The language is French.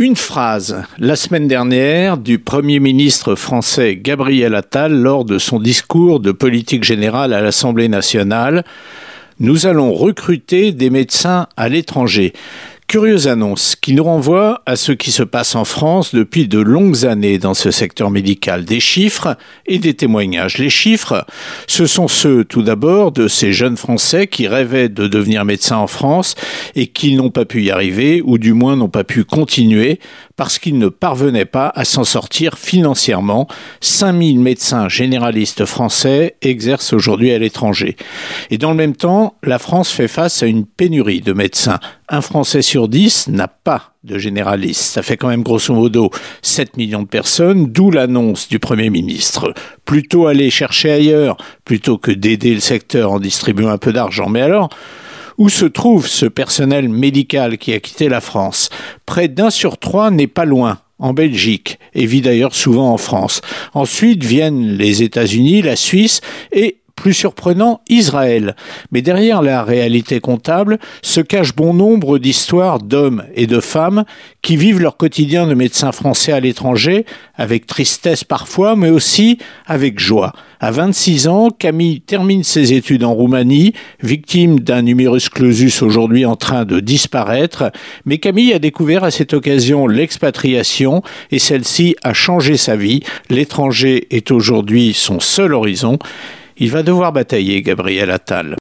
Une phrase, la semaine dernière, du Premier ministre français Gabriel Attal lors de son discours de politique générale à l'Assemblée nationale. Nous allons recruter des médecins à l'étranger. Curieuse annonce qui nous renvoie à ce qui se passe en France depuis de longues années dans ce secteur médical. Des chiffres et des témoignages. Les chiffres, ce sont ceux tout d'abord de ces jeunes Français qui rêvaient de devenir médecins en France et qui n'ont pas pu y arriver ou du moins n'ont pas pu continuer parce qu'ils ne parvenaient pas à s'en sortir financièrement. 5000 médecins généralistes français exercent aujourd'hui à l'étranger. Et dans le même temps, la France fait face à une pénurie de médecins un Français sur dix n'a pas de généraliste. Ça fait quand même grosso modo 7 millions de personnes, d'où l'annonce du Premier ministre. Plutôt aller chercher ailleurs, plutôt que d'aider le secteur en distribuant un peu d'argent. Mais alors, où se trouve ce personnel médical qui a quitté la France? Près d'un sur trois n'est pas loin en Belgique et vit d'ailleurs souvent en France. Ensuite viennent les États-Unis, la Suisse et plus surprenant, Israël. Mais derrière la réalité comptable se cache bon nombre d'histoires d'hommes et de femmes qui vivent leur quotidien de médecins français à l'étranger, avec tristesse parfois, mais aussi avec joie. À 26 ans, Camille termine ses études en Roumanie, victime d'un numerus clausus aujourd'hui en train de disparaître, mais Camille a découvert à cette occasion l'expatriation et celle-ci a changé sa vie. L'étranger est aujourd'hui son seul horizon. Il va devoir batailler Gabriel Attal.